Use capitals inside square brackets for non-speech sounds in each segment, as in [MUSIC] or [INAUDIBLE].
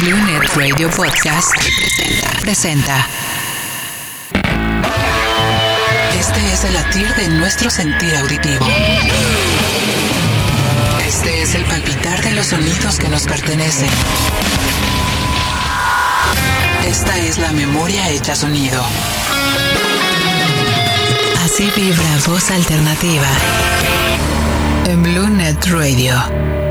Blue Net Radio Podcast presenta. Este es el latir de nuestro sentir auditivo. Este es el palpitar de los sonidos que nos pertenecen. Esta es la memoria hecha sonido. Así vibra voz alternativa en Blue Net Radio.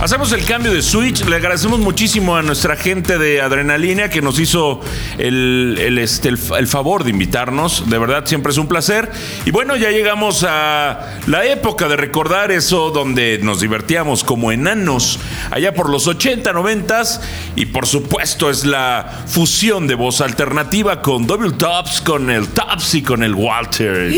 Hacemos el cambio de switch. Le agradecemos muchísimo a nuestra gente de Adrenalina que nos hizo el, el, este, el, el favor de invitarnos. De verdad, siempre es un placer. Y bueno, ya llegamos a la época de recordar eso donde nos divertíamos como enanos, allá por los 80, 90 y por supuesto es la fusión de voz alternativa con Double Tops, con el Tops y con el Walter.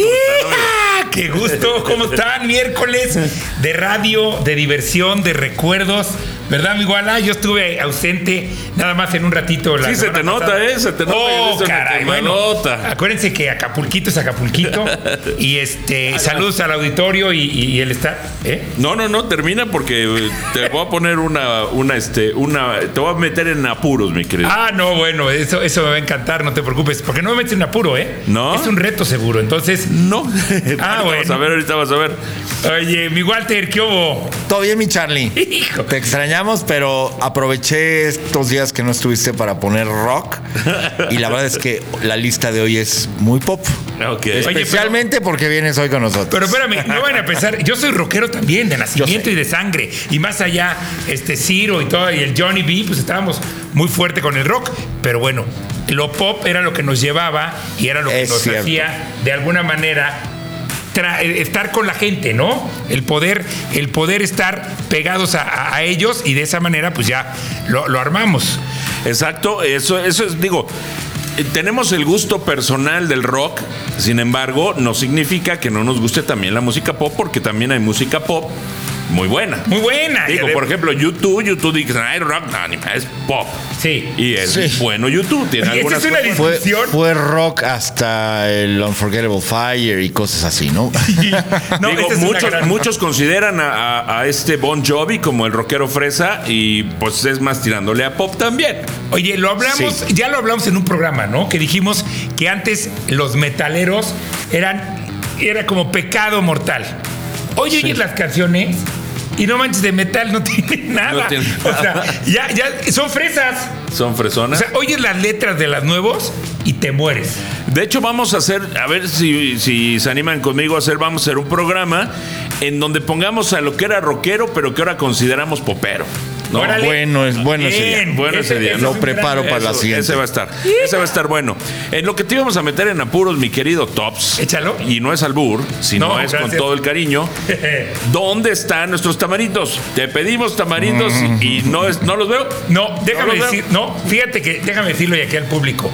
¡Qué gusto! ¿Cómo están? Miércoles de radio, de diversión, de recuerdos. ¿Verdad, mi Guala? Yo estuve ausente nada más en un ratito. La Sí, se te nota, pasada. ¿eh? Se te nota, Oh, caray, bueno. nota. Acuérdense que Acapulquito es Acapulquito. [LAUGHS] y este, saludos al auditorio y, y- y el staff. ¿eh? No, no, no, termina porque te voy a poner una, una, este, una, te voy a meter en apuros, mi querido. Ah, no, bueno, eso, eso me va a encantar, no te preocupes. Porque no me metes en apuro, ¿eh? ¿No? Es un reto seguro. Entonces, No. [LAUGHS] Ah, Ahorita bueno. Vas a ver, ahorita vas a ver. oye, mi Walter, ¿qué hubo? Todo bien, mi Charlie. [LAUGHS] Hijo. Te extrañamos, pero aproveché estos días que no estuviste para poner rock. Y la verdad es que la lista de hoy es muy pop. Especialmente porque vienes hoy con nosotros. Pero espérame, no van a pensar, yo soy rockero también, de nacimiento y de sangre. Y más allá, este Ciro y todo, y el Johnny B, pues estábamos muy fuerte con el rock. Pero bueno, lo pop era lo que nos llevaba y era lo que Es nos cierto. hacía, de alguna manera, estar con la gente, ¿no? El poder, el poder estar pegados a ellos y de esa manera, pues ya lo, lo armamos. Exacto, eso, eso es, digo, eh, tenemos el gusto personal del rock, sin embargo, no significa que no nos guste también la música pop, porque también hay música pop muy buena. Muy buena. Digo, por ejemplo, YouTube, YouTube dice, ay, rock, no, ni- es pop. Sí. Y es Sí. bueno YouTube, tiene algunas es una cosas- fue, rock hasta el Unforgettable Fire y cosas así, ¿no? [LAUGHS] No, Digo, es muchos, gran- muchos consideran a, a- a este Bon Jovi como el rockero fresa y pues es más tirándole a pop también. Oye, lo hablamos, ya lo hablamos en un programa, ¿no? Que dijimos que antes los metaleros eran era como pecado mortal. Hoy oyes las canciones y no manches de metal no [LAUGHS] tiene nada. No tiene O sea, ya, ya son fresas. Son O fresonas. sea, oyes las letras de las nuevos y te mueres. De hecho, vamos a hacer, a ver si, si se animan conmigo a hacer, vamos a hacer un programa en donde pongamos a lo que era rockero, pero que ahora consideramos popero. ¿No? Órale. Bueno, es bueno ese día. Bien, Bueno ese día, es lo un preparo gran- para la Eso, siguiente. Ese va a estar. Ese va a estar bueno. En lo que te íbamos a meter en apuros, mi querido Tops. Échalo. Y no es albur, sino No, es con gracias. todo el cariño. [LAUGHS] ¿Dónde están nuestros tamarindos? Te pedimos tamarindos y no, es, no los veo. No, déjame los veo. decir, no, fíjate que déjame decirlo y aquí al público.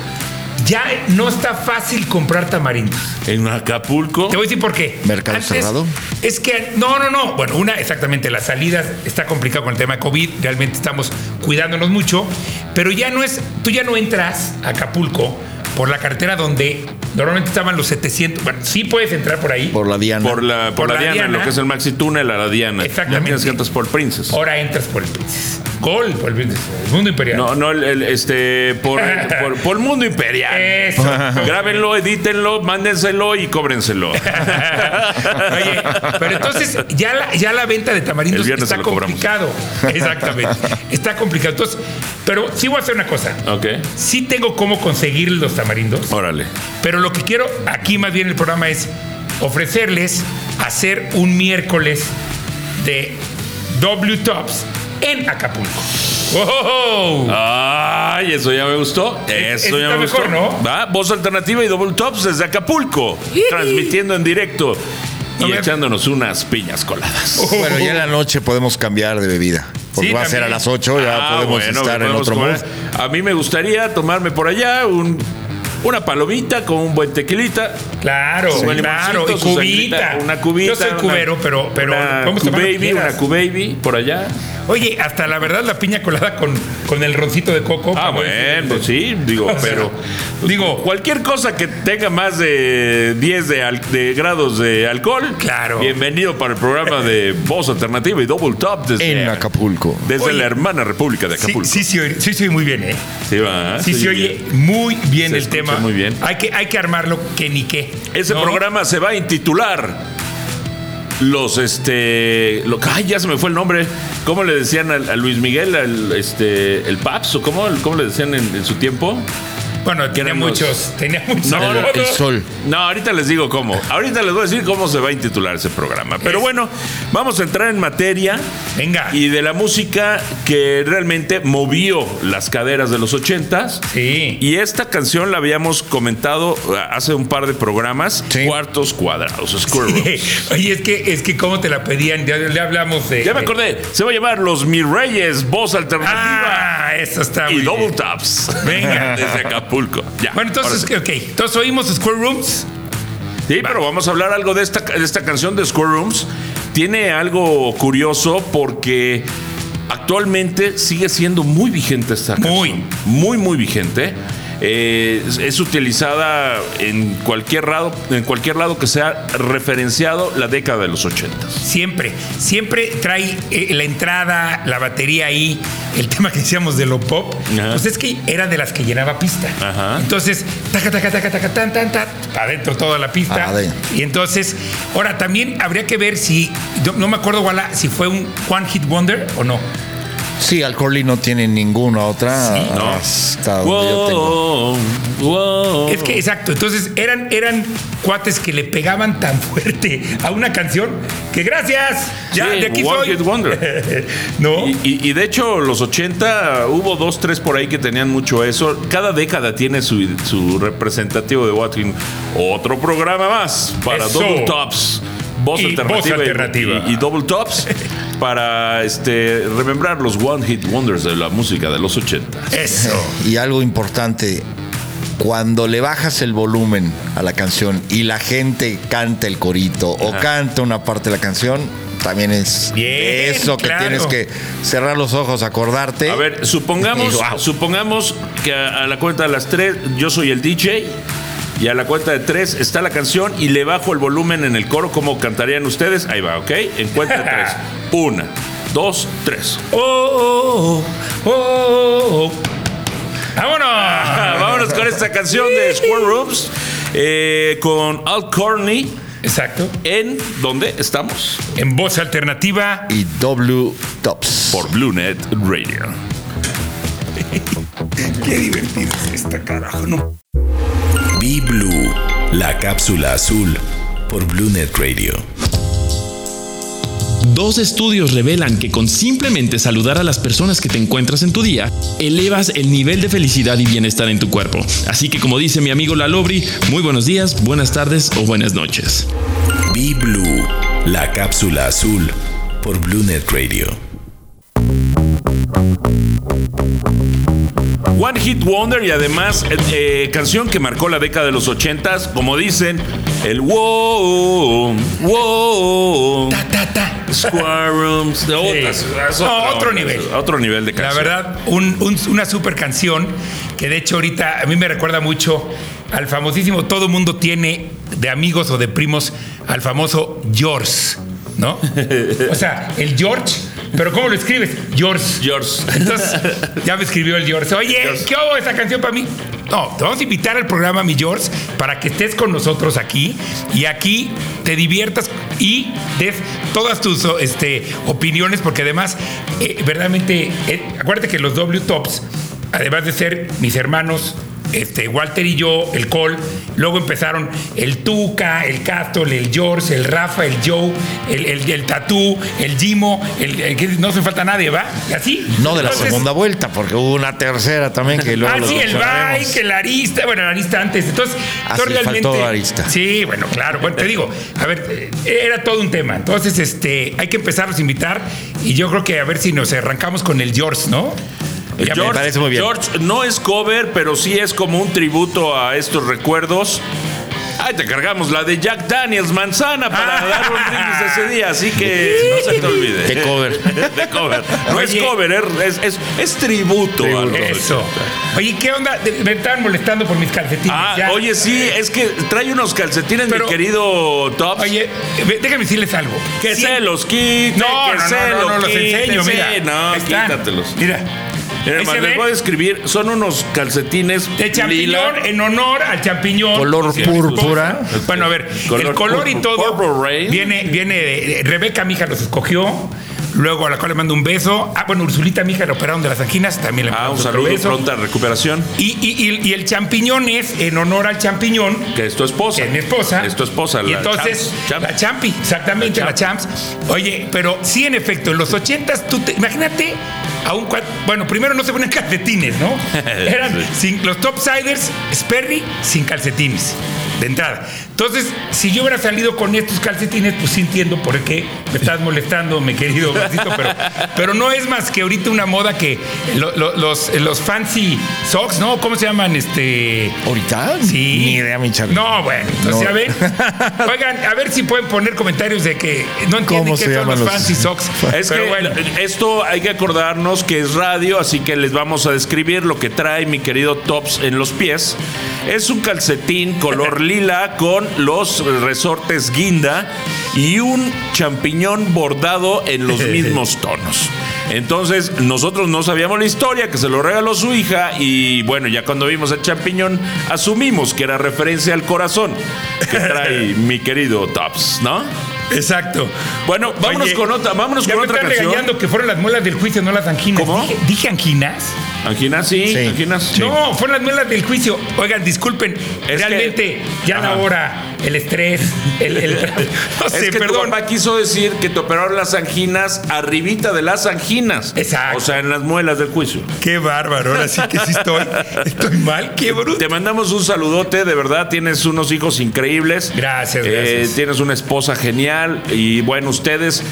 Ya no está fácil comprar tamarindos. En Acapulco. Te voy a decir por qué. ¿Mercado cerrado? Es que, no, no, no. Bueno, una, exactamente, las salidas está complicado con el tema de COVID. Realmente estamos cuidándonos mucho. Pero ya no es, tú ya no entras a Acapulco por la carretera donde normalmente estaban los 700. Bueno, sí puedes entrar por ahí. Por la Diana. Por la, por Por la la Diana, Diana. lo que es el Maxi Túnel a la Diana. Exactamente. Ya tienes que entrar por Princess. Ahora entras por el Princess. Gol por el Princess. El mundo imperial. No, no, el, el, este, por, por, por Mundo Imperial. Eso. [LAUGHS] Grábenlo, edítenlo, mándenselo y cóbrenselo. [LAUGHS] Oye, pero entonces ya la, ya la venta de tamarindos El viernes está cobramos. complicado. Exactamente. [LAUGHS] Está complicado. Entonces, pero sí voy a hacer una cosa. ok, Sí tengo cómo conseguir los tamarindos. órale. Pero lo que quiero aquí más bien el programa es ofrecerles hacer un miércoles de W Tops en Acapulco. ¡Oh! Ay, eso ya me gustó. Es- Eso ya me gustó. mejor, ¿no? Va, voz alternativa y Double Tops desde Acapulco. transmitiendo en directo y echándonos unas piñas coladas. [LAUGHS] Bueno, ya en la noche podemos cambiar de bebida. Porque Sí, va a ser a las 8, ya Ah, podemos bueno, estar en otro mood. A mí me gustaría tomarme por allá un una palomita con un buen tequilita. Claro, buen claro. Y cubita. sangrita, Una cubita. Yo soy una- cubero, pero, pero una vamos a Q-Baby, quieras. una Q-Baby por allá. Oye, hasta la verdad la piña colada con, con el roncito de coco. Ah, bueno, pues sí, digo, [LAUGHS] O sea, pero. digo- cualquier cosa que tenga más de 10 de, al- de grados de alcohol. Claro. Bienvenido para el programa de [LAUGHS] Voz Alternativa y Double Top desde, En Acapulco. desde Oye. la hermana República de Sí, Acapulco. sí, sí, oye- sí, sí, muy bien, ¿eh? Sí, va, Sí, se oye bien. muy bien Se el escucha muy bien. Hay que, hay que armarlo que ni qué. Ese ¿no? programa se va a intitular los este lo, ay ya se me fue el nombre cómo le decían a, a Luis Miguel al, este el Paps o cómo, cómo le decían en, en su tiempo Bueno, tenía muchos, tenía muchos. No, El, el sol. no ahorita les digo cómo ahorita les voy a decir cómo se va a intitular ese programa pero Es- bueno vamos a entrar en materia Venga. y de la música que realmente movió las caderas de los ochentas Sí. y esta canción la habíamos comentado uh, hace un par de programas Sí. cuartos cuadrados square rooms. [LAUGHS] Oye, es que, es que cómo te la pedían, ya le hablamos de. Ya me acordé, se va a llamar Los Mi Reyes, voz alternativa Ah, eso está y muy Double bien. Taps. Venga. [LAUGHS] Desde Acapulco. Ya, Bueno, entonces, sí. ok. Entonces oímos Square Rooms. Sí, pero vamos a hablar algo de esta, de esta canción de Square Rooms. Tiene algo curioso porque actualmente sigue siendo muy vigente esta canción. Muy. Muy, muy vigente. Eh, es, es utilizada en cualquier lado, en cualquier lado que sea referenciado la década de los 80. Siempre, siempre trae eh, la entrada, la batería ahí, el [LAUGHS] tema que decíamos de lo pop. Ajá. Pues es que era de las que llenaba pista. Ajá. Entonces, taca, taca, taca, taca, tan, tan, tan, adentro toda la pista. Adentro. Y entonces, ahora también habría que ver si, yo no me acuerdo, Wala, si fue un One Hit Wonder o no. Sí, Alcorley no tiene ninguna otra. Sí, ¿no? Hasta donde yo tengo. Wow, wow. Es que, exacto, entonces eran, eran cuates que le pegaban tan fuerte a una canción que gracias, ya Sí, de aquí soy. Wonder. [LAUGHS] no, Y, y- y de hecho, los 80 hubo dos, tres por ahí que tenían mucho eso. Cada década tiene su, su representativo de Watkin. Otro programa más para Eso. Double Tops. Voz Y alternativa, voz y- alternativa. Y, y Double Tops [LAUGHS] para este, remembrar los One Hit Wonders de la música de los 80. eso. Y algo importante, cuando le bajas el volumen a la canción y la gente canta el corito o canta una parte de la canción, también es Bien, eso que claro. tienes que cerrar los ojos, acordarte. A ver, supongamos, [LAUGHS] Wow. supongamos que a, a la cuenta de las tres yo soy el DJ y a la cuenta de tres está la canción y le bajo el volumen en el coro como cantarían ustedes. Ahí va, ¿ok? En cuenta de tres. [LAUGHS] Una, dos, tres. Oh, oh, oh, oh, oh. ¡Vámonos! Ah, vámonos con esta canción de Square Rooms eh, con Al Corney. Exacto. ¿En dónde estamos? En voz alternativa. Y W Tops. Por BlueNet Radio. [LAUGHS] Qué divertido es esta carajo, ¿no? Be Blue, la cápsula azul por BlueNet Radio. Dos estudios revelan que con simplemente saludar a las personas que te encuentras en tu día, elevas el nivel de felicidad y bienestar en tu cuerpo. Así que como dice mi amigo Lalobri, muy buenos días, buenas tardes o buenas noches. Be Blue, la cápsula azul por BlueNet Radio. One Hit Wonder y además eh, eh, canción que marcó la década de los ochentas, como dicen, el wow, wow, Ta, ta, ta. Square Rooms, de otras- Sí. es No, otro nivel. Otro nivel de La canción. verdad, un- un- una super canción que de hecho ahorita a mí me recuerda mucho al famosísimo, todo mundo tiene de amigos o de primos al famoso George, ¿no? [LAUGHS] O sea, el George, pero ¿cómo lo escribes? George. George. Entonces, ya me escribió el George. Oye, George. ¿qué hago esa canción para mí? No, te vamos a invitar al programa, mi George, para que estés con nosotros aquí y aquí te diviertas y des todas tus este, opiniones, porque además, eh, verdaderamente, eh, acuérdate que los W Tops, además de ser mis hermanos, este, Walter y yo, el Col, luego empezaron el Tuca, el Castle, el George, el Rafa, el Joe, el, el, el Tatú, el Jimo, el, el que no se falta nadie, ¿va? Y así. No de la Entonces, segunda vuelta, porque hubo una tercera también que luego Ah, sí, el bike, el arista, bueno, el arista antes. Entonces, Ah, yo sí, realmente. faltó arista. Sí, bueno, claro. Bueno, te digo, a ver, era todo un tema. Entonces, este, hay que empezarlos a invitar y yo creo que a ver si nos arrancamos con el George, ¿no? Ya me parece muy bien. George no es cover, pero sí es como un tributo a estos recuerdos. Ay, te cargamos la de Jack Daniels Manzana para Ah. [LAUGHS] dar un brindis ese día, así que no se te olvide. De cover. [LAUGHS] De cover. No Oye. es cover, es, es, es tributo. a los Eso. 80. Oye, ¿qué onda? Me estaban molestando por mis calcetines. Ah, ya. oye, sí, es que trae unos calcetines, Pero- mi querido Tops. Oye, déjame decirles algo. que Sí- se los quite, No, que no, se no, no, los no, los quite, enseño, sí, mira. No, Ahí están. quítatelos. Mira. Se les ve. voy a describir, son unos calcetines De champiñón lila. en honor al champiñón. Color púrpura. Bueno, a ver, Color el color y todo viene, viene Rebeca, mi hija, los escogió. Luego a la cual le mando un beso. Ah, bueno, Ursulita, mi hija, le operaron de las anginas. También le Ah, un saludo, beso. pronta recuperación. Y, y- y- y el champiñón es en honor al champiñón, Que es tu esposa. que es mi esposa. Es tu esposa, Y la entonces, Champs. Champs. la Champi, exactamente, La la Champs. Oye, pero sí, en efecto, en los ochentas, tú te, imagínate a un cua- Bueno, primero no se ponen [LAUGHS] calcetines, ¿no? [LAUGHS] Eran sin, los topsiders, Sperry, sin calcetines, de entrada. Entonces, si yo hubiera salido con estos calcetines, pues sí entiendo por qué me estás molestando, mi querido Bracito, pero, pero no es más que ahorita una moda que lo- lo- los, los fancy socks, ¿no? ¿Cómo se llaman? Este. ¿Ahorita? Sí. Ni idea, mi Charlie. No, bueno, entonces No. a ver. [LAUGHS] Oigan, a ver si pueden poner comentarios de que no entienden ¿Cómo qué se son llaman los los- fancy socks. [LAUGHS] Es Pero que bueno. esto hay que acordarnos que es radio, así que les vamos a describir lo que trae mi querido Tops en los pies. Es un calcetín color [LAUGHS] lila con los resortes guinda y un champiñón bordado en los [LAUGHS] mismos tonos. Entonces, nosotros no sabíamos la historia, que se lo regaló su hija, y bueno, ya cuando vimos el champiñón, asumimos que era referencia al corazón que trae [LAUGHS] mi querido Tops, ¿no? Exacto. Bueno, vámonos Oye, con otra, vámonos ya con me otra están canción. regañando que fueron las muelas del juicio, no las anginas. ¿Cómo? ¿Dije, dije anginas? Anginas, sí, Sí. anginas. No, fueron las muelas del juicio. Oigan, disculpen, Es realmente ya la Ajá. hora, el estrés, el, el- [LAUGHS] no Es sé, que perdón. tu papá quiso decir que te operaron las anginas arribita de las anginas. Exacto. O sea, en las muelas del juicio. Qué bárbaro, ahora sí que sí estoy, [LAUGHS] estoy mal, qué bruto. Te mandamos un saludote, de verdad, tienes unos hijos increíbles. Gracias, Eh, gracias. tienes una esposa genial y bueno, ustedes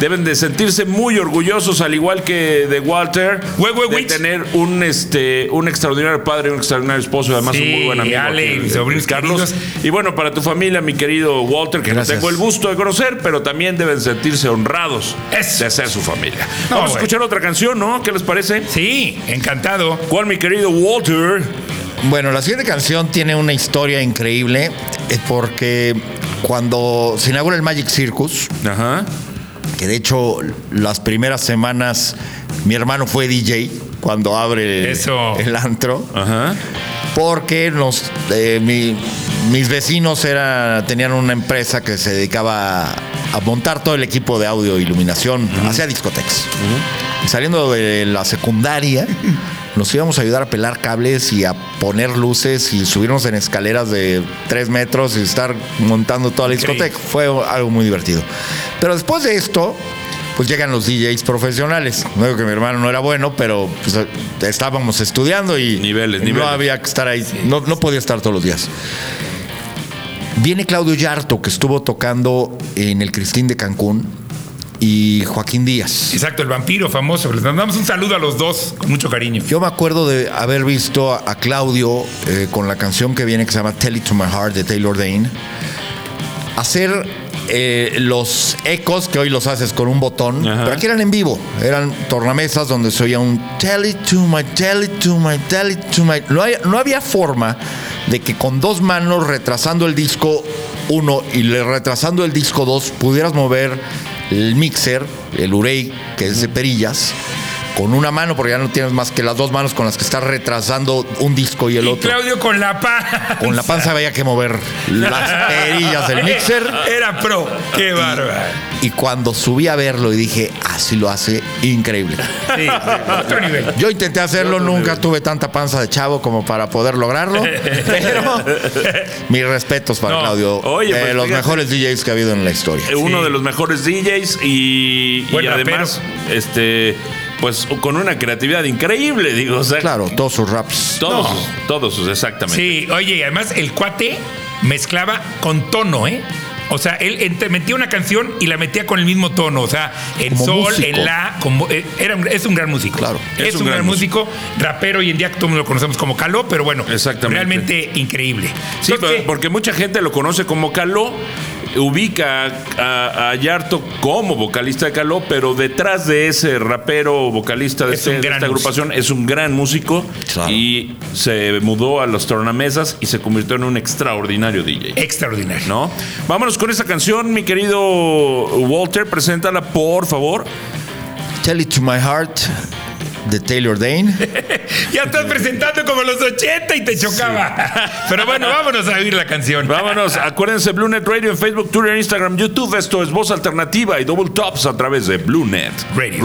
deben de sentirse muy orgullosos, al igual que de Walter, de tener un, este, un extraordinario padre, un extraordinario esposo, y además un muy buen amigo. Ale, aquí, mis sobrinos Carlos. queridos. Y bueno, para tu familia, mi querido Walter, que Gracias. tengo el gusto de conocer, pero también deben sentirse honrados Eso. de ser su familia. No, Vamos a escuchar otra canción, ¿no? ¿Qué les parece? Sí, encantado. ¿Cuál, mi querido Walter? Bueno, la siguiente canción tiene una historia increíble eh, porque cuando se inaugura el Magic Circus, Ajá. que de hecho las primeras semanas mi hermano fue DJ cuando abre Eso. el antro, Ajá. porque nos, eh, mi- mis vecinos era, tenían una empresa que se dedicaba a, montar todo el equipo de audio e iluminación, hacía discotecas. Saliendo de la secundaria, [LAUGHS] nos íbamos a ayudar a pelar cables y a poner luces y subirnos en escaleras de tres metros y estar montando toda la discoteca. Fue algo muy divertido. Pero después de esto, pues llegan los DJs profesionales. No digo que mi hermano no era bueno, pero pues, estábamos estudiando y Niveles, no niveles. había que estar ahí. No, no podía estar todos los días. Viene Claudio Yarto, que estuvo tocando en el Cristín de Cancún, y Joaquín Díaz. Exacto, el vampiro famoso. Les mandamos un saludo a los dos con mucho cariño. Yo me acuerdo de haber visto a, Claudio eh, con la canción que viene que se llama Tell It to My Heart de Taylor Dane hacer eh, los ecos que hoy los haces con un botón, Ajá. pero aquí eran en vivo, eran tornamesas donde se oía un Tell It to My, Tell It to My, Tell It to My. No, hay- no había forma de que con dos manos retrasando el disco 1 y le retrasando el disco 2 pudieras mover el mixer, el Urey, que es de perillas. Con una mano, porque ya no tienes más que las dos manos con las que estás retrasando un disco y el Y otro. Claudio con la panza. Con la panza había que mover las perillas del mixer. Era pro. Qué bárbaro. Y cuando subí a verlo y dije, así lo hace, increíble. Sí, otro nivel. Yo intenté hacerlo, nunca tuve tanta panza de chavo como para poder lograrlo. Pero mis respetos para No, Claudio. oye, de pues, los fíjate. mejores DJs que ha habido en la historia. Uno Sí. de los mejores DJs y, además, este, pues con una creatividad increíble, digo, o sea, Claro, todos sus raps. todos, No. todos, sus, exactamente. Sí, oye, y además el cuate mezclaba con tono, ¿eh? O sea, él metía una canción y la metía con el mismo tono. O sea, en Como sol, músico. en la. Como, eh, era, un- es un gran músico. Claro. Es, un, gran, músico. Rapero hoy en día todo el mundo lo conocemos como Caló, pero bueno. Exactamente. Realmente increíble. Sí, Entonces, porque mucha gente lo conoce como Caló, ubica a, a Yarto como vocalista de Caló, pero detrás de ese rapero vocalista de, Es este- de esta agrupación es un gran músico Claro. y se mudó a los tornamesas y se convirtió en un extraordinario DJ. Extraordinario. ¿No? Vámonos con esa canción, mi querido Walter, preséntala por favor. Tell It to My Heart de Taylor Dane. [LAUGHS] Ya estás presentando como los 80 y te chocaba. Pero bueno, vámonos a oír la canción. Vámonos, acuérdense, BlueNet Radio en Facebook, Twitter, Instagram, YouTube. Esto es Voz Alternativa y Double Tops a través de BlueNet Radio.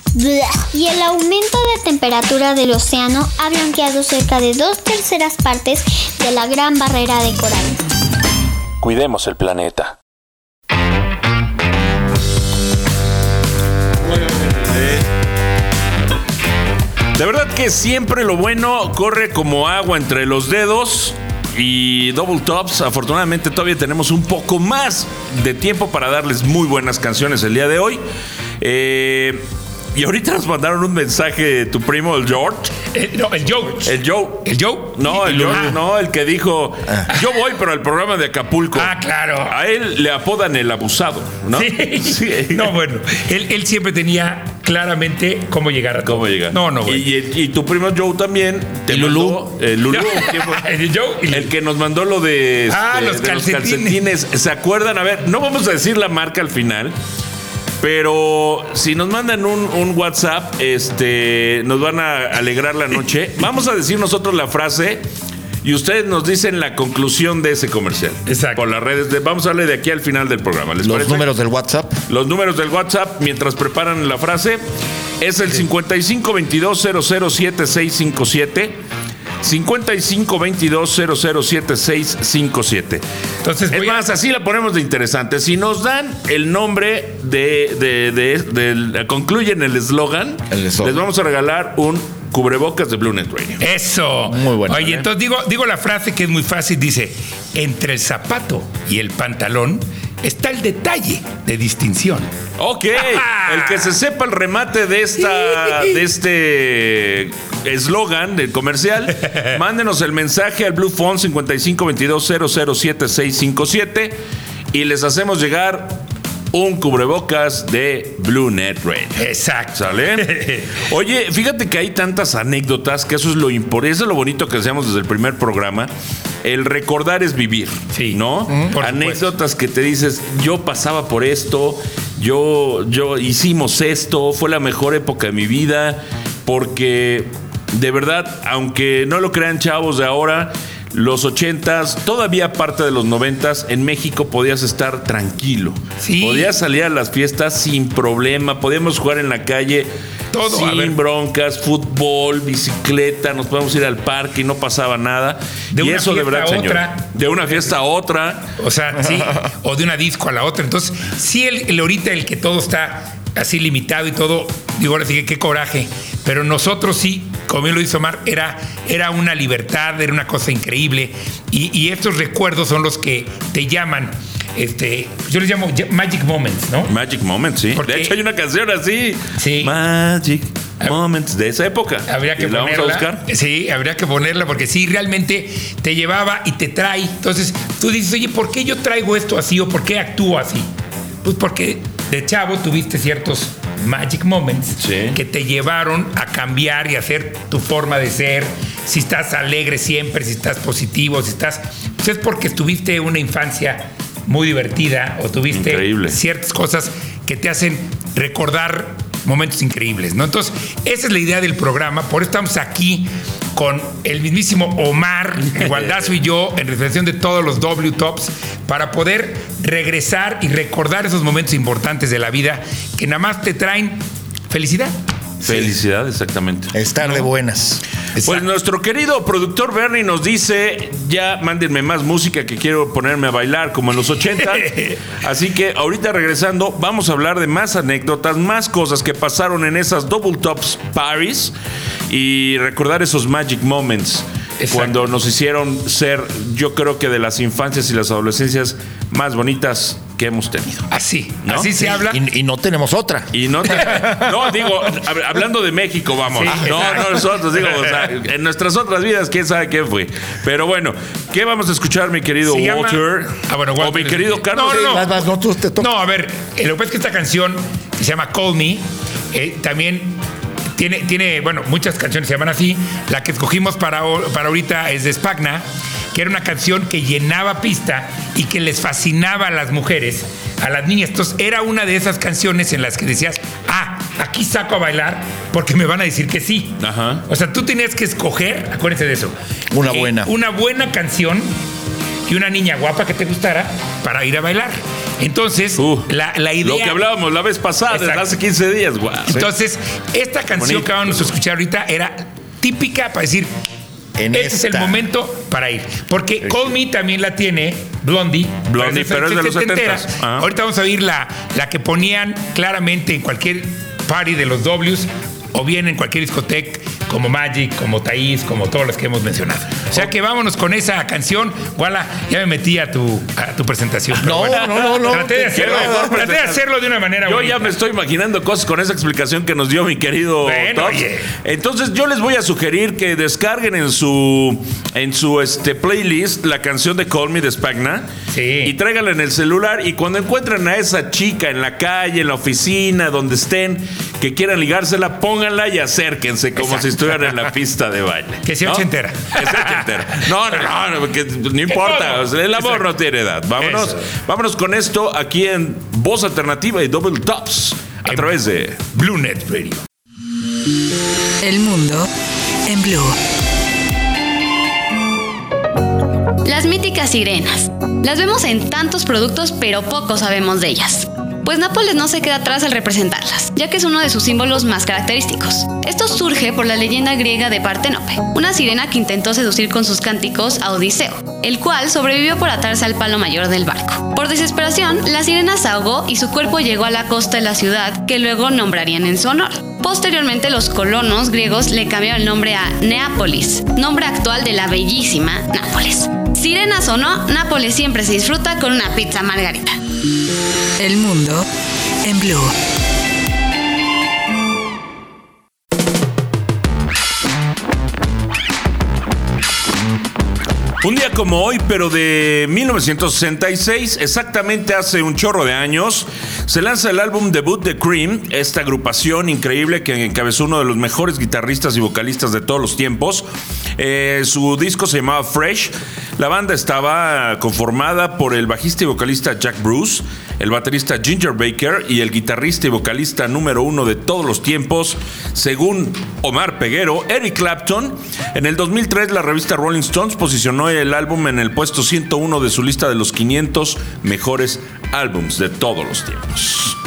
Blah. Y el aumento de temperatura del océano ha blanqueado cerca de dos terceras partes de la gran barrera de coral. Cuidemos el planeta. De verdad que siempre lo bueno corre como agua entre los dedos. Y Double Tops, afortunadamente todavía tenemos un poco más de tiempo para darles muy buenas canciones el día de hoy. Eh, y ahorita nos mandaron un mensaje de tu primo, el George. Eh, no, el Joe. El Joe. ¿El Joe? No, el Y- George, Ah. no, el que dijo, yo voy, pero al programa de Acapulco. Ah, claro. A él le apodan el abusado, ¿no? [LAUGHS] Sí. No, bueno, él, él siempre tenía claramente cómo llegar a todo. ¿Cómo llegar? No, no, bueno. Y, y- y tu primo Joe también. Te ¿Y Lulú? mandó- eh, Lulú, [LAUGHS] ¿quién fue? El Joe y El que nos mandó lo de, Ah, este, los de calcetines. ¿Se acuerdan? A ver, no vamos a decir la marca al final. Pero si nos mandan un, un WhatsApp, este, nos van a alegrar la noche. Vamos a decir nosotros la frase y ustedes nos dicen la conclusión de ese comercial. Exacto. Por las redes. De, vamos a darle de aquí al final del programa. ¿Les Los parece? números del WhatsApp. Los números del WhatsApp mientras preparan la frase es el 55 22 007657 55 22 007657. Entonces Es a- más, así la ponemos de interesante. Si nos dan el nombre de, de- de- del- concluyen el eslogan, les vamos a regalar un cubrebocas de Blue Net Radio. Eso. Muy bueno, Oye, ¿eh? entonces digo, digo la frase que es muy fácil. Dice, entre el zapato y el pantalón está el detalle de distinción. Ok, el que se sepa el remate de esta de este eslogan del comercial, [LAUGHS] mándenos el mensaje al Blue Phone 5522007657 y les hacemos llegar un cubrebocas de Blue Net Radio. Exacto. ¿Sale? [LAUGHS] Oye, fíjate que hay tantas anécdotas que eso es lo importante, eso es lo bonito que hacemos desde el primer programa. El recordar es vivir, Sí. ¿no? Anécdotas que te dices, yo pasaba por esto, yo, yo hicimos esto, fue la mejor época de mi vida, porque de verdad, aunque no lo crean chavos de ahora, los ochentas, todavía parte de los noventas, en México podías estar tranquilo. Sí. Podías salir a las fiestas sin problema, podíamos jugar en la calle Todo, sin broncas, fútbol, bicicleta, nos podemos ir al parque y no pasaba nada. De y una eso de fiesta verdad, a señor. otra. De una fiesta a otra. O sea, sí, [LAUGHS] o de una disco a la otra. Entonces, sí, el, el ahorita el que todo está así limitado y todo, digo, ahora sí que qué coraje. Pero nosotros sí, como bien lo hizo Omar, era, era una libertad, era una cosa increíble. Y, y estos recuerdos son los que te llaman, este, yo les llamo Magic Moments, ¿no? Magic Moments, sí. Porque- De hecho, hay una canción así. Sí. Magic Moments de esa época. Habría que ¿Y la vamos a ponerla. buscar. Sí, habría que ponerla porque sí, realmente te llevaba y te trae. Entonces tú dices, oye, ¿por qué yo traigo esto así o por qué actúo así? Pues porque de chavo tuviste ciertos magic moments Sí. que te llevaron a cambiar y hacer tu forma de ser. Si estás alegre siempre, si estás positivo, si estás. Pues es porque tuviste una infancia muy divertida o tuviste Increíble. ciertas cosas que te hacen recordar momentos increíbles, ¿no? Entonces, esa es la idea del programa, por eso estamos aquí con el mismísimo Omar [LAUGHS] Igualdazo y yo en reflexión de todos los W Tops para poder regresar y recordar esos momentos importantes de la vida que nada más te traen felicidad. Felicidad, exactamente. Estar de buenas. Pues nuestro querido productor Bernie nos dice, ya mándenme más música que quiero ponerme a bailar como en los 80. [LAUGHS] Así que ahorita regresando vamos a hablar de más anécdotas, más cosas que pasaron en esas Double Tops Paris y recordar esos magic moments Exacto. cuando nos hicieron ser, yo creo que de las infancias y las adolescencias más bonitas que hemos tenido. Así, ¿No? así se habla. Y, y no tenemos otra. Y no, te- [LAUGHS] no digo, hab- hablando de México, vamos. Sí, no, exacto. no nosotros, digo, o sea, [LAUGHS] en nuestras otras vidas, quién sabe qué fue. Pero bueno, ¿qué vamos a escuchar, mi querido Se llama- Walter? Ah, bueno, o Walter mi es- querido Carlos. No, no, no. Vas, vas, no, tú te toca. No, a ver, eh, lo que pasa es que esta canción que se llama Call Me, eh, también tiene, tiene, bueno, muchas canciones se llaman así. La que escogimos para, para ahorita es de Spagna, que era una canción que llenaba pista y que les fascinaba a las mujeres, a las niñas. Entonces, era una de esas canciones en las que decías, ah, aquí saco a bailar porque me van a decir que sí. Ajá. O sea, tú tenías que escoger, acuérdense de eso. Eh, Una buena. Una buena canción y una niña guapa que te gustara para ir a bailar. Entonces, Uh, la, la idea. Lo que hablábamos la vez pasada, desde hace 15 días, guau. Entonces, esta canción Bonito. que vamos a escuchar ahorita era típica para decir. En este es el momento para ir. Porque Call Me también la tiene Blondie. Blondie, pero es de los setentera. 70s. Ajá. Ahorita vamos a oír la, la que ponían claramente en cualquier party de los Ws o bien en cualquier discoteca como Magic, como Thaís, como todas las que hemos mencionado. O sea que vámonos con esa canción. Wala, ya me metí a tu, a tu presentación. No, bueno. no, no, no. Traté de hacerlo, traté de hacerlo de una manera Yo bonita. ya me estoy imaginando cosas con esa explicación que nos dio mi querido Bueno, Tops. oye. Entonces yo les voy a sugerir que descarguen en su en su este playlist la canción de Call Me de Spagna Sí. y tráiganla en el celular y cuando encuentren a esa chica en la calle, en la oficina, donde estén, que quieran ligársela, pónganla y acérquense como Exacto. si estuvieran en la pista de baile. Que sea ¿no? ochentera. Que sea ochentera. No, no, no, no, que no importa. todo. o sea, el amor Exacto. no tiene edad. Vámonos, Eso. vámonos con esto aquí en Voz Alternativa y Double Tops a En- través de Blue Net Radio. El mundo en blue. Las míticas sirenas. Las vemos en tantos productos, pero poco sabemos de ellas. Pues Nápoles no se queda atrás al representarlas, ya que es uno de sus símbolos más característicos. Esto surge por la leyenda griega de Partenope, una sirena que intentó seducir con sus cánticos a Odiseo, el cual sobrevivió por atarse al palo mayor del barco. Por desesperación, la sirena se ahogó y su cuerpo llegó a la costa de la ciudad, que luego nombrarían en su honor. Posteriormente, los colonos griegos le cambiaron el nombre a Neápolis, nombre actual de la bellísima Nápoles. Sirenas o no, Nápoles siempre se disfruta con una pizza margarita. El mundo en blue. Un día como hoy, pero de 1966, exactamente hace un chorro de años, se lanza el álbum debut de Cream, esta agrupación increíble que encabezó uno de los mejores guitarristas y vocalistas de todos los tiempos. Eh, su disco se llamaba Fresh. La banda estaba conformada por el bajista y vocalista Jack Bruce, el baterista Ginger Baker y el guitarrista y vocalista número uno de todos los tiempos, según Omar Peguero, Eric Clapton. En el 2003 la revista Rolling Stones posicionó el álbum en el puesto 101 de su lista de los 500 mejores álbums de todos los tiempos.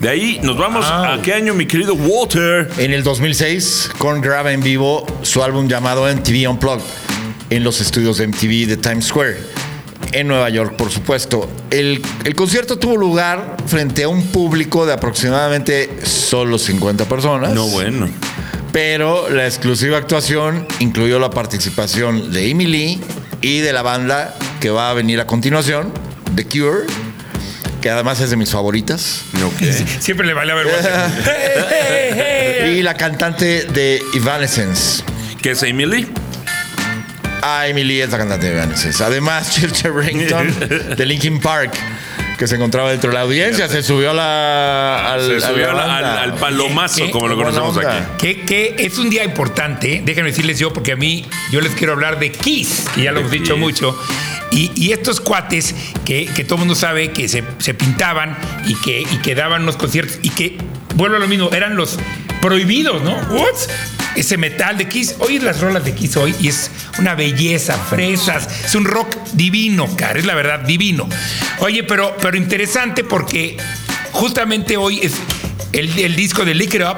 De ahí nos vamos a qué año, mi querido Walter. En el 2006, Korn graba en vivo su álbum llamado MTV Unplugged en los estudios de MTV de Times Square, en Nueva York, por supuesto. El, el concierto tuvo lugar frente a un público de aproximadamente solo 50 personas. No, bueno. Pero la exclusiva actuación incluyó la participación de Emily y de la banda que va a venir a continuación, The Cure, que además es de mis favoritas. Siempre le vale a ver. y la cantante de Evanescence. ¿Qué es Emily? Ah, Emily es la cantante de Evanescence. Además, [LAUGHS] Churchill Rington de Linkin Park, que se encontraba dentro de la audiencia, se subió a la, al, Se a la subió al, banda. al- al palomazo, ¿Qué? como lo conocemos aquí. Que, es un día importante, déjenme decirles yo, porque a mí yo les quiero hablar de Kiss, que ya lo hemos dicho mucho. Y, estos cuates que, todo el mundo sabe que se, pintaban y que, daban unos conciertos y que, vuelvo a lo mismo, eran los prohibidos, ¿no? What? Ese metal de Kiss, oír las rolas de Kiss hoy y es una belleza, fresas, es un rock divino, cara, es la verdad, divino. Oye, pero, pero interesante porque justamente hoy es el, disco de Lick It Up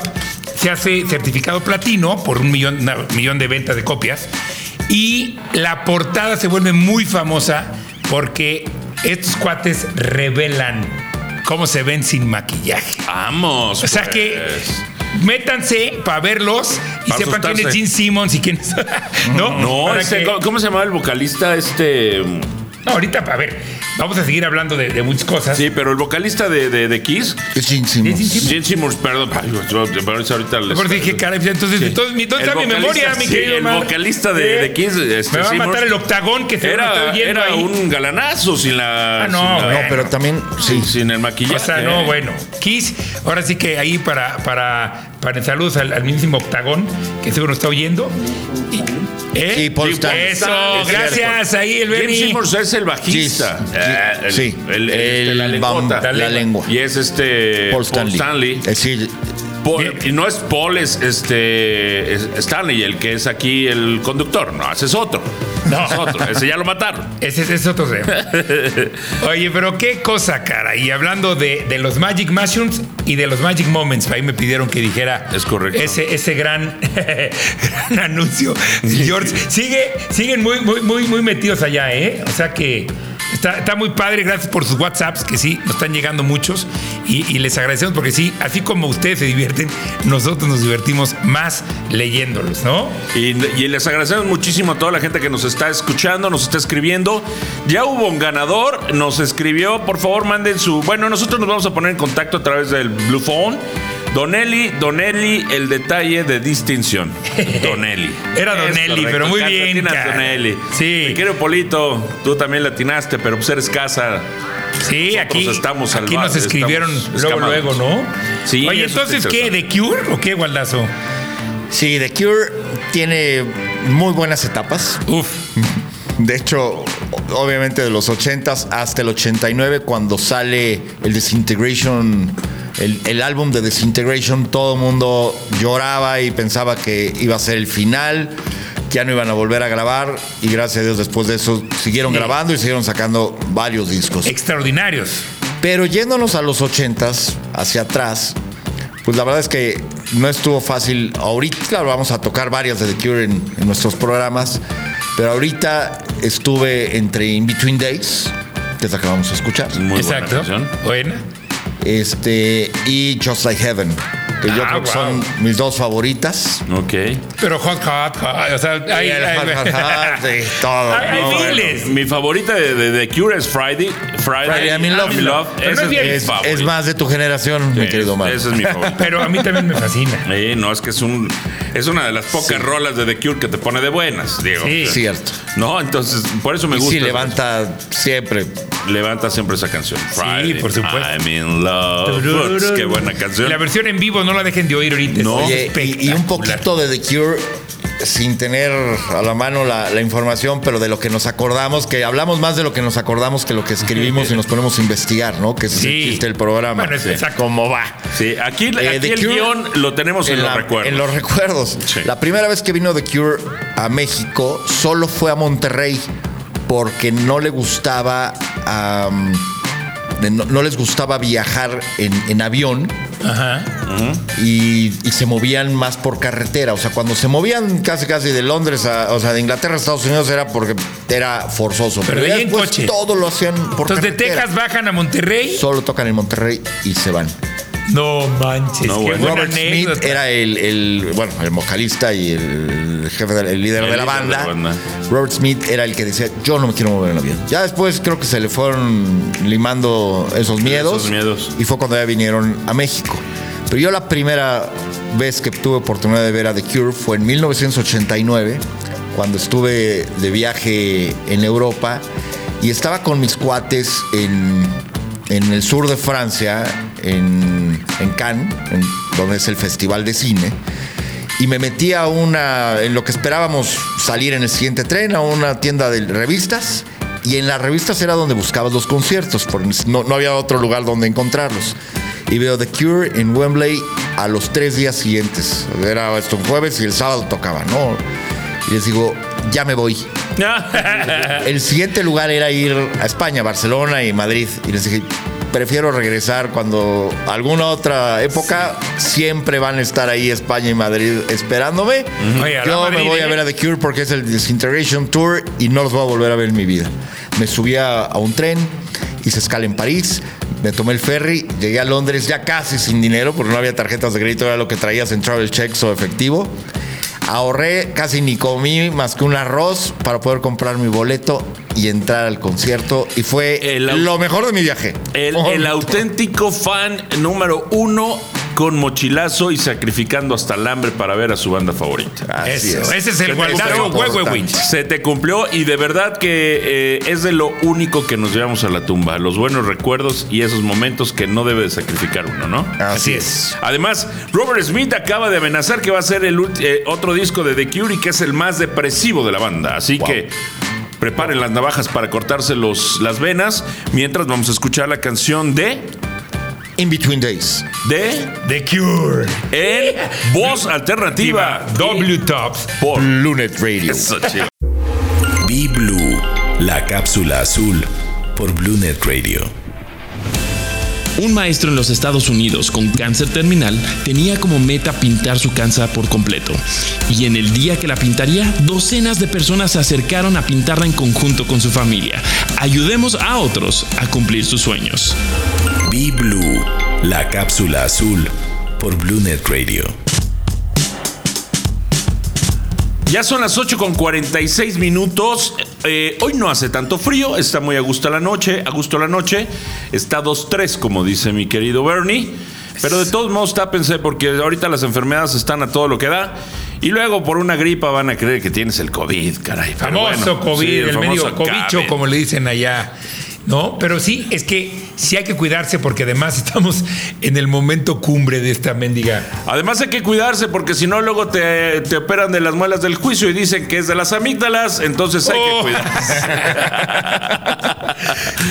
se hace certificado platino por un millón, una- millón de ventas de copias. Y la portada se vuelve muy famosa porque estos cuates revelan cómo se ven sin maquillaje. Vamos. O sea que métanse para verlos y Para sepan quién es. Gene Simmons y quién es. [LAUGHS] ¿No? No, que- ¿cómo- ¿cómo se llamaba el vocalista? Este. No, ahorita, a ver, vamos a seguir hablando de, de muchas cosas. Sí, pero el vocalista de, de, de Kiss, Es Gene Simmons. Gene Simmons. Gene Simmons, perdón. ay, yo- yo- pero ahorita les- Por eso dije, caray, pues, entonces, Sí. entonces, mi- ¿dónde El está mi memoria, mi querido el Mar? vocalista de- Kiss, este, Me va a Simmons. matar el octagón que se me está Era, era ahí. un galanazo sin la. Ah, no, sin la- bueno. No, pero también, sí. sin, sin el maquillaje. O sea, no, bueno. Kiss, ahora sí que ahí para, para, para saludos al, al mismísimo Octagón, que seguro está oyendo. Y- ¿eh? Sí, Paul Stanley. Eso, Es gracias, ahí el Jim Bernie. Simmons es el bajista. Sí, Eh, el, sí. El, el- la El lengua. Y es este. Paul Stanley. Es decir, Paul- y no es Paul, es este es Stanley el que es aquí el conductor. No, ese es otro. No. Es otro. Ese ya lo mataron. [LAUGHS] Ese, ese es otro tema. [LAUGHS] Oye, pero qué cosa, cara. Y hablando de, de los Magic Mushrooms y de los Magic Moments, ahí me pidieron que dijera Es correcto. ese, ese gran, [LAUGHS] gran anuncio. George, sigue, siguen muy, muy, muy, muy metidos allá, ¿eh? O sea que está, muy padre. Gracias por sus WhatsApps, que sí, nos están llegando muchos. Y, y les agradecemos porque sí, así como ustedes se divierten, nosotros nos divertimos más leyéndolos, ¿no? Y, y les agradecemos muchísimo a toda la gente que nos está escuchando, nos está escribiendo. Ya hubo un ganador, nos escribió. Por favor, manden su. Bueno, nosotros nos vamos a poner en contacto a través del Blue Phone. Donelli, Donelli, el detalle de distinción. [LAUGHS] Donelli. Era Donelli, pero muy Casi bien. Donelli. Sí. Mi querido Polito, tú también latinaste, pero pues eres casa. Sí, Nosotros aquí, estamos aquí nos escribieron estamos luego, luego, ¿no? Sí, Oye, entonces, ¿qué? ¿De Cure o qué, Gualdazo? sí, The Cure tiene muy buenas etapas. Uf, De hecho, obviamente de los 80s hasta el 89, cuando sale el Disintegration, el, el álbum de Disintegration, todo el mundo lloraba y pensaba que iba a ser el final, que ya no iban a volver a grabar. Y gracias a Dios, después de eso, siguieron Sí. grabando y siguieron sacando varios discos. extraordinarios. Pero yéndonos a los 80s, hacia atrás, pues la verdad es que no estuvo fácil. Ahorita, claro, vamos a tocar varias de The Cure en, en nuestros programas, pero ahorita estuve entre In Between Days, que es la que vamos a escuchar, Muy buena Exacto. canción. Buena. este, y Just Like Heaven, que yo Ah, creo que wow. son mis dos favoritas. Ok. Pero hot, hot, hot. O sea, hay, [LAUGHS] todo. Hay- miles. Mi favorita de, de, de Cure es Friday. Friday, Friday, I'm in love. Pero no Ese es mi Es, favorito. es más de tu generación, mi Sí, querido Omar. Ese es mi favorito. [LAUGHS] Pero a mí también me fascina. Sí, no, es que es un es una de las pocas rolas de The Cure que te pone de buenas, digo. Sí. Cierto. No, entonces, por eso me Y gusta. sí, levanta siempre. Levanta siempre esa canción. Friday, por supuesto. I'm in love. Qué buena canción. La versión en vivo no la dejen de oír ahorita. No. es Oye, y, y un poquito de The Cure, sin tener a la mano la, la información, pero de lo que nos acordamos, que hablamos más de lo que nos acordamos que lo que escribimos y nos ponemos a investigar, ¿no? Que ese es el Sí. chiste del programa. Bueno, exacto. ¿Cómo va? Sí, aquí, Eh, aquí The el Cure- guion lo tenemos en, En, los la- recuerdos. en los recuerdos. Sí. La primera vez que vino The Cure a México, solo fue a Monterrey porque no le gustaba. am, de- no, no les gustaba viajar en, en avión Ajá. y, y se movían más por carretera. O sea, cuando se movían casi casi de Londres a, o sea, de Inglaterra a Estados Unidos era porque era forzoso. Pero ya ahí en coche. todo lo hacían por Entonces de carretera. Texas bajan a Monterrey. Solo tocan en Monterrey y se van. No manches. No, qué bueno. buena Robert Smith era el, el, bueno, el vocalista y el jefe, del- el líder El de la líder de banda. la banda. Robert Smith era el que decía, yo no me quiero mover en avión. Ya después creo que se le fueron limando esos miedos. Esos miedos. Y fue cuando ya vinieron a México. Pero yo la primera vez que tuve oportunidad de ver a The Cure fue en 1989, cuando estuve de viaje en Europa y estaba con mis cuates en, en el sur de Francia, en, en Cannes, en- donde es el Festival de Cine. Y me metí a una, en lo que esperábamos salir en el siguiente tren, a una tienda de revistas. Y en las revistas era donde buscabas los conciertos, porque no, no había otro lugar donde encontrarlos. Y veo The Cure en Wembley a los tres días siguientes. Era esto un jueves y el sábado tocaba, ¿no? Y les digo, ya me voy. [LAUGHS] El siguiente lugar era ir a España, Barcelona y Madrid. Y les dije, prefiero regresar cuando alguna otra época siempre van a estar ahí España y Madrid esperándome. Oye, Yo Madrid, me voy a ¿eh? ver a The Cure porque es el Disintegration Tour y no los voy a volver a ver en mi vida. Me subí a, a un tren, hice escala en París, me tomé el ferry, llegué a Londres ya casi sin dinero porque no había tarjetas de crédito, era lo que traías en travel checks o efectivo. Ahorré, casi ni comí más que un arroz para poder comprar mi boleto y entrar al concierto. Y fue El lo mejor de mi viaje. El auténtico fan número uno con mochilazo y sacrificando hasta el hambre para ver a su banda favorita. Así Eso, es. ese es el ¿Qué te guardazo gustó? huehuewich. Se te cumplió y de verdad que eh, es de lo único que nos llevamos a la tumba. Los buenos recuerdos y esos momentos que no debe de sacrificar uno, ¿no? Así es. Además, Robert Smith acaba de amenazar que va a ser el eh, otro disco de The Cure y que es el más depresivo de la banda. Así que preparen las navajas para cortarse los, las venas. Mientras vamos a escuchar la canción de. In Between Days. de. The Cure. En voz alternativa. W Tops. Por. Lunet Radio. Be Blue, la cápsula azul por BlueNet Radio. Un maestro en los Estados Unidos con cáncer terminal tenía como meta pintar su casa por completo. Y en el día que la pintaría, docenas de personas se acercaron a pintarla en conjunto con su familia. Ayudemos a otros a cumplir sus sueños. Be Blue, la cápsula azul por BlueNet Radio. Ya son las 8 con 46 minutos. Eh, hoy no hace tanto frío, está muy a gusto la noche, a gusto la noche. Está 2-3, como dice mi querido Bernie. Pero de todos modos, tápense porque ahorita las enfermedades están a todo lo que da. Y luego por una gripa van a creer que tienes el COVID, caray. Pero Famoso bueno, COVID, sí, el, medio famoso cobicho, COVID. como le dicen allá. No, pero sí, es que sí hay que cuidarse porque además [LAUGHS] estamos en el momento cumbre de esta mendiga. Además hay que cuidarse porque si no luego te, te operan de las muelas del juicio y dicen que es de las amígdalas, entonces hay Oh. que cuidarse. [LAUGHS]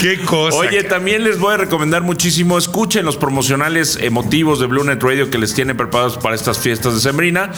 Qué cosa. Oye, también les voy a recomendar muchísimo, escuchen los promocionales emotivos de Blue Net Radio que les tienen preparados para estas fiestas de Sembrina.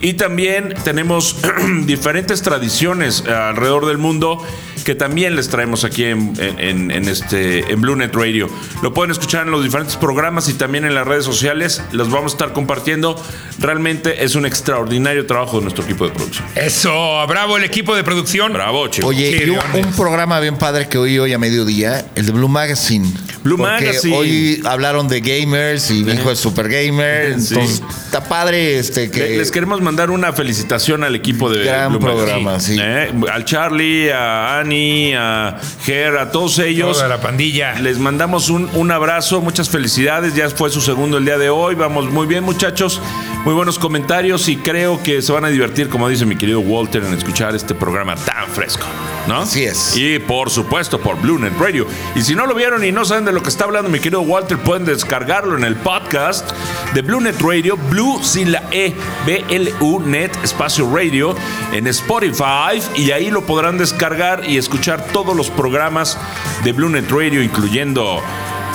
Y también tenemos [CLEARS THROAT] diferentes tradiciones alrededor del mundo que también les traemos aquí en, en- en este, en Blue Net Radio. Lo pueden escuchar en los diferentes programas y también en las redes sociales. Los vamos a estar compartiendo. Realmente es un extraordinario trabajo de nuestro equipo de producción. Eso, bravo el equipo de producción. Bravo, chicos. Oye, Sí, un, programa bien padre que oí hoy a mediodía, el de Blue Magazine. Blue Porque Magazine. Hoy hablaron de gamers y mi hijo es super gamer. Sí. Entonces, está padre este que. Les queremos mandar una felicitación al equipo de Gran Blue programa, Magazine. sí. Eh, Al Charlie, a Annie, a Ger, a todos ellos. Toda la pandilla. Les mandamos un, un abrazo, muchas felicidades. Ya fue su segundo el día de hoy. Vamos muy bien, muchachos. Muy buenos comentarios y creo que se van a divertir, como dice mi querido Walter, en escuchar este programa tan fresco. ¿No? Así es. Y por supuesto por Blue Net Radio. Y si no lo vieron y no saben de lo que está hablando mi querido Walter, pueden descargarlo en el podcast de Blue Net Radio, Blue sin la E, B-L-U Net Espacio Radio, en Spotify. Y ahí lo podrán descargar y escuchar todos los programas de Blue Net Radio, incluyendo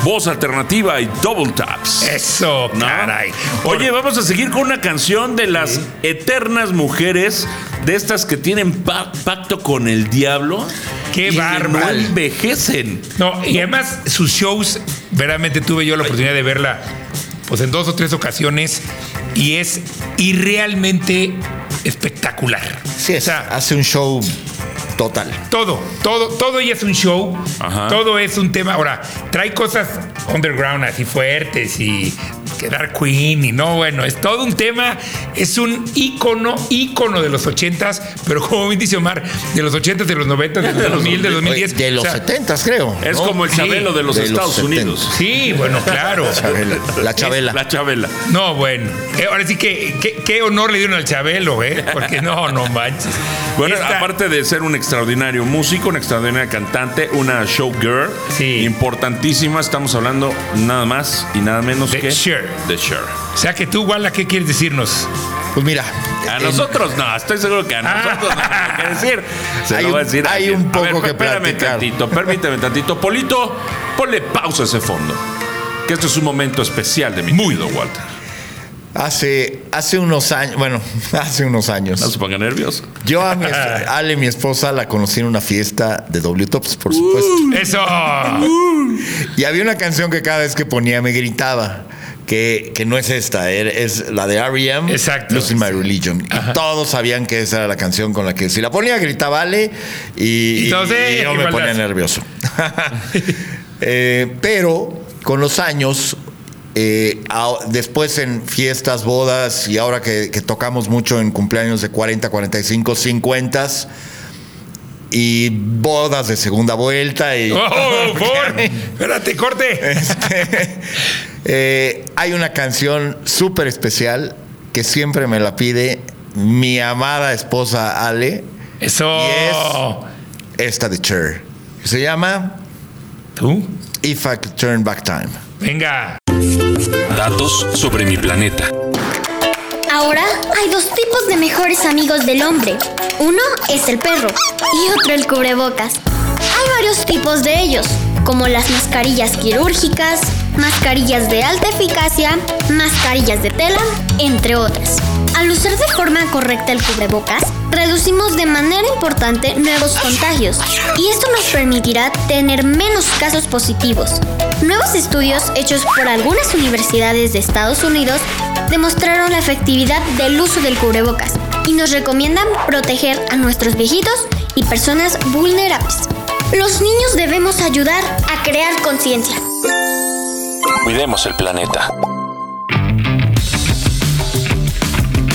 Voz Alternativa y Double Taps. Eso, ¿No? caray. Oye, vamos a seguir con una canción de las eternas mujeres, de estas que tienen pa- pacto con el diablo. Qué bárbaro. No envejecen. No, y además sus shows, verdaderamente tuve yo la oportunidad de verla pues en dos o tres ocasiones y es irrealmente espectacular. Sí, O es, sea, hace un show total. todo, todo, todo ella es un show, Ajá. todo es un tema. Ahora, trae cosas underground así fuertes y que Dark Queen y no, bueno, es todo un tema, es un ícono, ícono de los ochentas, pero como bien dice Omar, de los ochentas, de los noventas, de los [LAUGHS] 2000, de los 2010. De los o sea, 70 creo. Es ¿no? como el Sí, Chabelo de los de Estados 70. Unidos. Sí, bueno, claro. Chabela, la Chabela. La Chabela. No, bueno. Eh, ahora sí que qué, qué honor le dieron al Chabelo, ¿eh? Porque no, no manches. Bueno, Esta- aparte de ser un extraordinario músico, una extraordinaria cantante, una showgirl Sí. importantísima, estamos hablando nada más y nada menos De que Cher. De Cher. O sea que tú, Walla, ¿qué quieres decirnos? Pues mira. A en- nosotros no, estoy seguro que a nosotros no hay que decir. Se [LAUGHS] Hay lo va a un- decir hay alguien. un poco a ver, que espérame platicar. tantito, permíteme tantito. Polito, ponle pausa a ese fondo. Que esto es un momento especial de mi querido Walter. Hace, hace unos años, bueno, [LAUGHS] hace unos años. No se ponga nervioso. Yo a mi, [LAUGHS] Ale, mi esposa, la conocí en una fiesta de W Tops, por supuesto. Eso. Y había una canción que cada vez que ponía me gritaba. Que, que no es esta, era- es la de R.E.M. Exacto. Losing My Religion. Y todos sabían que esa era la canción con la que si la ponía gritaba Ale y, "Eh", yo me igualdad. ponía nervioso. [LAUGHS] [LAUGHS] Eh, pero con los años, eh, a- después en fiestas, bodas y ahora que, que tocamos mucho en cumpleaños de 40, 45, 50 y bodas de segunda vuelta y Oh, [LAUGHS] por. Espérate, corte. este, eh, hay una canción súper especial que siempre me la pide mi amada esposa Ale, Eso. Y esta de Cher. Se llama ¿Tú? If I Could Turn Back Time. Venga. Datos sobre mi planeta. Ahora hay dos tipos de mejores amigos del hombre. Uno es el perro y otro el cubrebocas. Hay varios tipos de ellos, como las mascarillas quirúrgicas, mascarillas de alta eficacia, mascarillas de tela, entre otras. Al usar de forma correcta el cubrebocas, reducimos de manera importante nuevos contagios y esto nos permitirá tener menos casos positivos. Nuevos estudios hechos por algunas universidades de Estados Unidos demostraron la efectividad del uso del cubrebocas y nos recomiendan proteger a nuestros viejitos y personas vulnerables. Los niños debemos ayudar a crear conciencia. Cuidemos el planeta.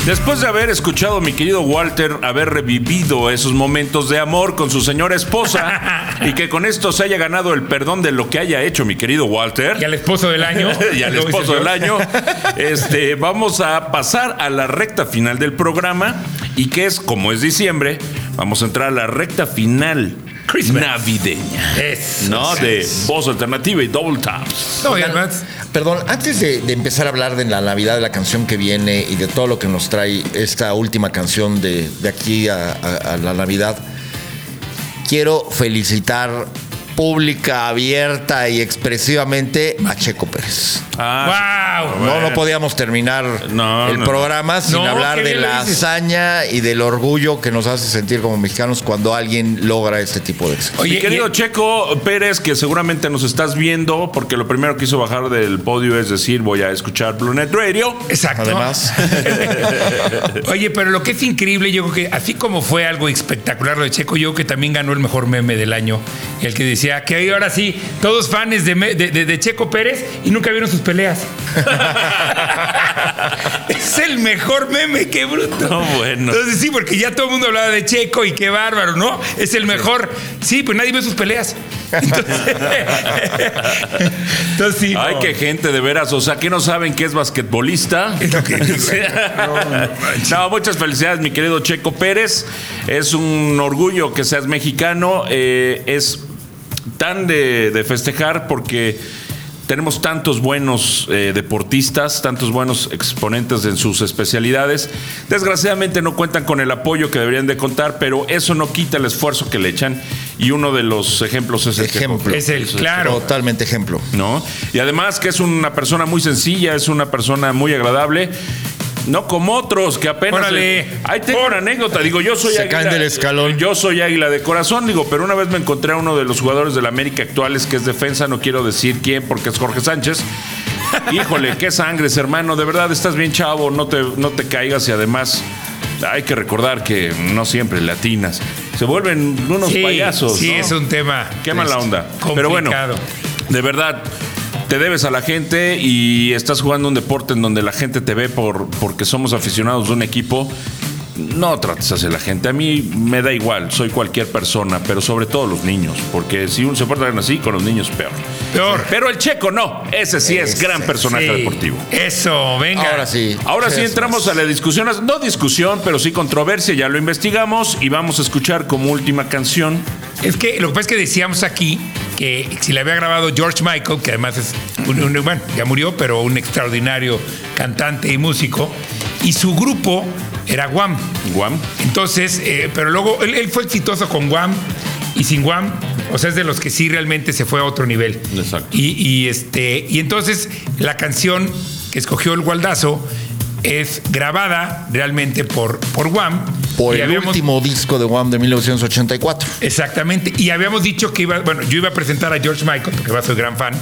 Después de haber escuchado a mi querido Walter haber revivido esos momentos de amor con su señora esposa [LAUGHS] y que con esto se haya ganado el perdón de lo que haya hecho mi querido Walter. Y al esposo del año. [LAUGHS] y al esposo del año. [LAUGHS] Este, vamos a pasar a la recta final del programa y que es, como es diciembre, vamos a entrar a la recta final Christmas. navideña. Es. ¿No? De voz alternativa y double taps. No, y además, Perdón, antes de, de empezar a hablar de la Navidad, de la canción que viene y de todo lo que nos trae esta última canción de, de aquí a, a- a la Navidad, quiero felicitar pública, abierta y expresivamente a Checo Pérez. Ah, ¡Wow! No, no podíamos terminar No, el no, programa sin No, hablar de la hazaña y del orgullo que nos hace sentir como mexicanos cuando alguien logra este tipo de éxito. Oye, Mi querido y- Checo Pérez, que seguramente nos estás viendo, porque lo primero que hizo bajar del podio es decir, voy a escuchar Blue Net Radio. Exacto. Además. [LAUGHS] Oye, pero lo que es increíble, yo creo que así como fue algo espectacular lo de Checo, yo creo que también ganó el mejor meme del año. El que decía que ahora sí, todos fans de, de- de- de Checo Pérez y nunca vieron sus peleas. [LAUGHS] es el mejor meme, qué bruto. No, bueno. Entonces sí, porque ya todo el mundo hablaba de Checo y qué bárbaro, ¿no? Es el mejor. Sí, pues nadie ve sus peleas. Entonces, [LAUGHS] entonces sí. Ay, no. qué gente de veras. O sea, que no saben que es basquetbolista. Es lo que [LAUGHS] no, muchas felicidades, mi querido Checo Pérez. Es un orgullo que seas mexicano. Eh, es tan de, de festejar porque tenemos tantos buenos eh, deportistas, tantos buenos exponentes en sus especialidades. Desgraciadamente no cuentan con el apoyo que deberían de contar, pero eso no quita el esfuerzo que le echan. Y uno de los ejemplos es el Ejemplo. Es el, claro. Totalmente ejemplo. ¿no? Y además que es una persona muy sencilla, es una persona muy agradable. No como otros que apenas. Órale. Ahí tengo una anécdota. Digo, yo soy Se caen del escalón. Yo soy águila de corazón, digo, pero una vez me encontré a uno de los jugadores de la América actuales que es defensa, no quiero decir quién porque es Jorge Sánchez. [LAUGHS] Híjole, qué sangres, hermano. De verdad, estás bien chavo, no te, no te caigas y además. Hay que recordar que no siempre latinas. Se vuelven unos Sí, payasos. Sí, ¿no? es un tema. Qué mala onda. Complicado. Pero bueno, de verdad, te debes a la gente y estás jugando un deporte en donde la gente te ve por porque somos aficionados de un equipo. No trates hacia la gente. A mí me da igual, soy cualquier persona, pero sobre todo los niños, porque si uno se porta así, con los niños peor. Peor. Pero el checo no, ese sí es gran personaje Sí. deportivo. Eso, venga. Ahora sí. Ahora sí entramos a la discusión, no discusión, pero sí controversia, ya lo investigamos y vamos a escuchar como última canción Es que lo que pasa es que decíamos aquí que si le había grabado George Michael, que además es un, un- bueno, ya murió, pero un extraordinario cantante y músico, y su grupo era Guam. Guam. Entonces, eh, pero luego él, él fue exitoso con Guam y sin Guam. O sea, es de los que sí realmente se fue a otro nivel. Exacto. Y, y, este, y entonces la canción que escogió el Gualdazo es grabada realmente por, por Wham. Por Y el habíamos- último disco de Wham de 1984. Exactamente. Y habíamos dicho que iba, bueno, yo iba a presentar a George Michael, porque va soy gran fan,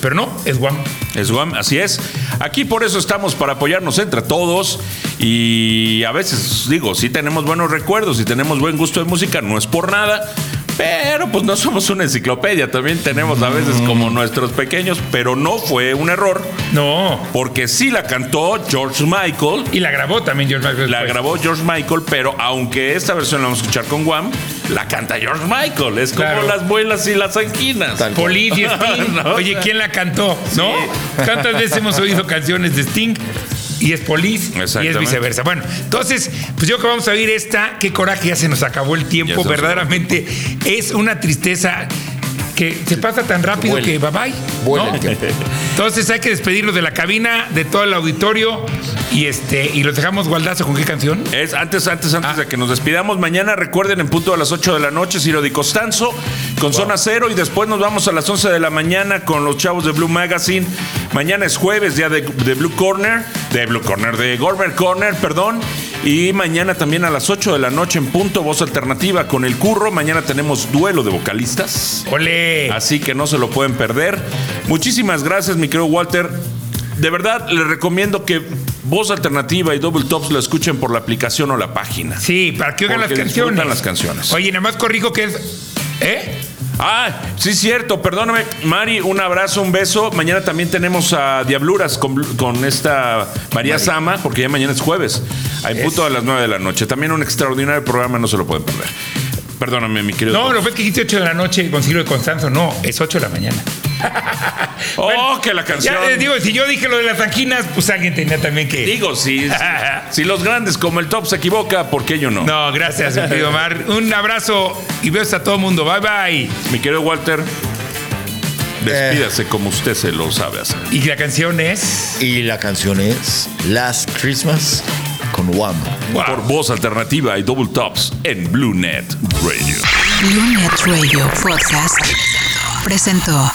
pero no, es Wham. Es Guam, así es. Aquí por eso estamos, para apoyarnos entre todos. Y a veces, digo, sí tenemos buenos recuerdos y tenemos buen gusto de música, no es por nada. Pero pues no somos una enciclopedia, también tenemos a veces como nuestros pequeños, pero no fue un error, No. porque sí la cantó George Michael, Y la grabó también George Michael. la después. grabó George Michael, pero aunque esta versión la vamos a escuchar con Guam, la canta George Michael, es como Claro. las muelas y las anquinas. Y Sting. [LAUGHS] No, Oye, ¿quién la cantó? ¿No? ¿Cuántas veces hemos oído canciones de Sting? Y es Police y es viceversa. Bueno, entonces, pues yo que vamos a oír esta, qué coraje, ya se nos acabó el tiempo. Verdaderamente es una tristeza que se pasa tan rápido que bye bye. ¿no? Entonces hay que despedirnos de la cabina, de todo el auditorio y este y los dejamos gualdazo con qué canción. Es antes, antes, antes Ah. de que nos despidamos. Mañana recuerden en punto a las 8 de la noche, Ciro Di Costanzo con Zona Cero. Y después nos vamos a las 11 de la mañana con los chavos de Blue Magazine. Mañana es jueves, día de, de Blue Corner, de Blue Corner, de Gourmet Corner, perdón. Y mañana también a las 8 de la noche en punto, voz alternativa con el curro. Mañana tenemos duelo de vocalistas. Ole. Así que no se lo pueden perder. Muchísimas gracias, mi querido Walter. De verdad, les recomiendo que Voz Alternativa y Double Tops lo escuchen por la aplicación o la página. Sí, para que oigan las canciones. las canciones. Oye, nada más corrijo que es. ¿Eh? Ah, sí, cierto, perdóname. Mari, un abrazo, un beso. Mañana también tenemos a Diabluras con, con esta María Sama, porque ya mañana es jueves, a en punto a las 9 de la noche. También un extraordinario programa, no se lo pueden perder. Perdóname, mi querido. No, no fue que dijiste 8 de la noche con Ciro de Constanzo. No, es 8 de la mañana. [LAUGHS] Oh, que la canción. Ya les digo, si yo dije lo de las anquinas, pues alguien tenía también que. Digo, si, si, [LAUGHS] si los grandes como el top se equivoca, ¿por qué yo no? No, gracias, mi querido Omar. Un abrazo y besos a todo el mundo. Bye bye. Mi querido Walter, despídase como usted se lo sabe hacer. Y la canción es. Y la canción es Last Christmas con Wham. Por voz alternativa y double tops en Blue Net Radio. Blue Net Radio Podcast presentó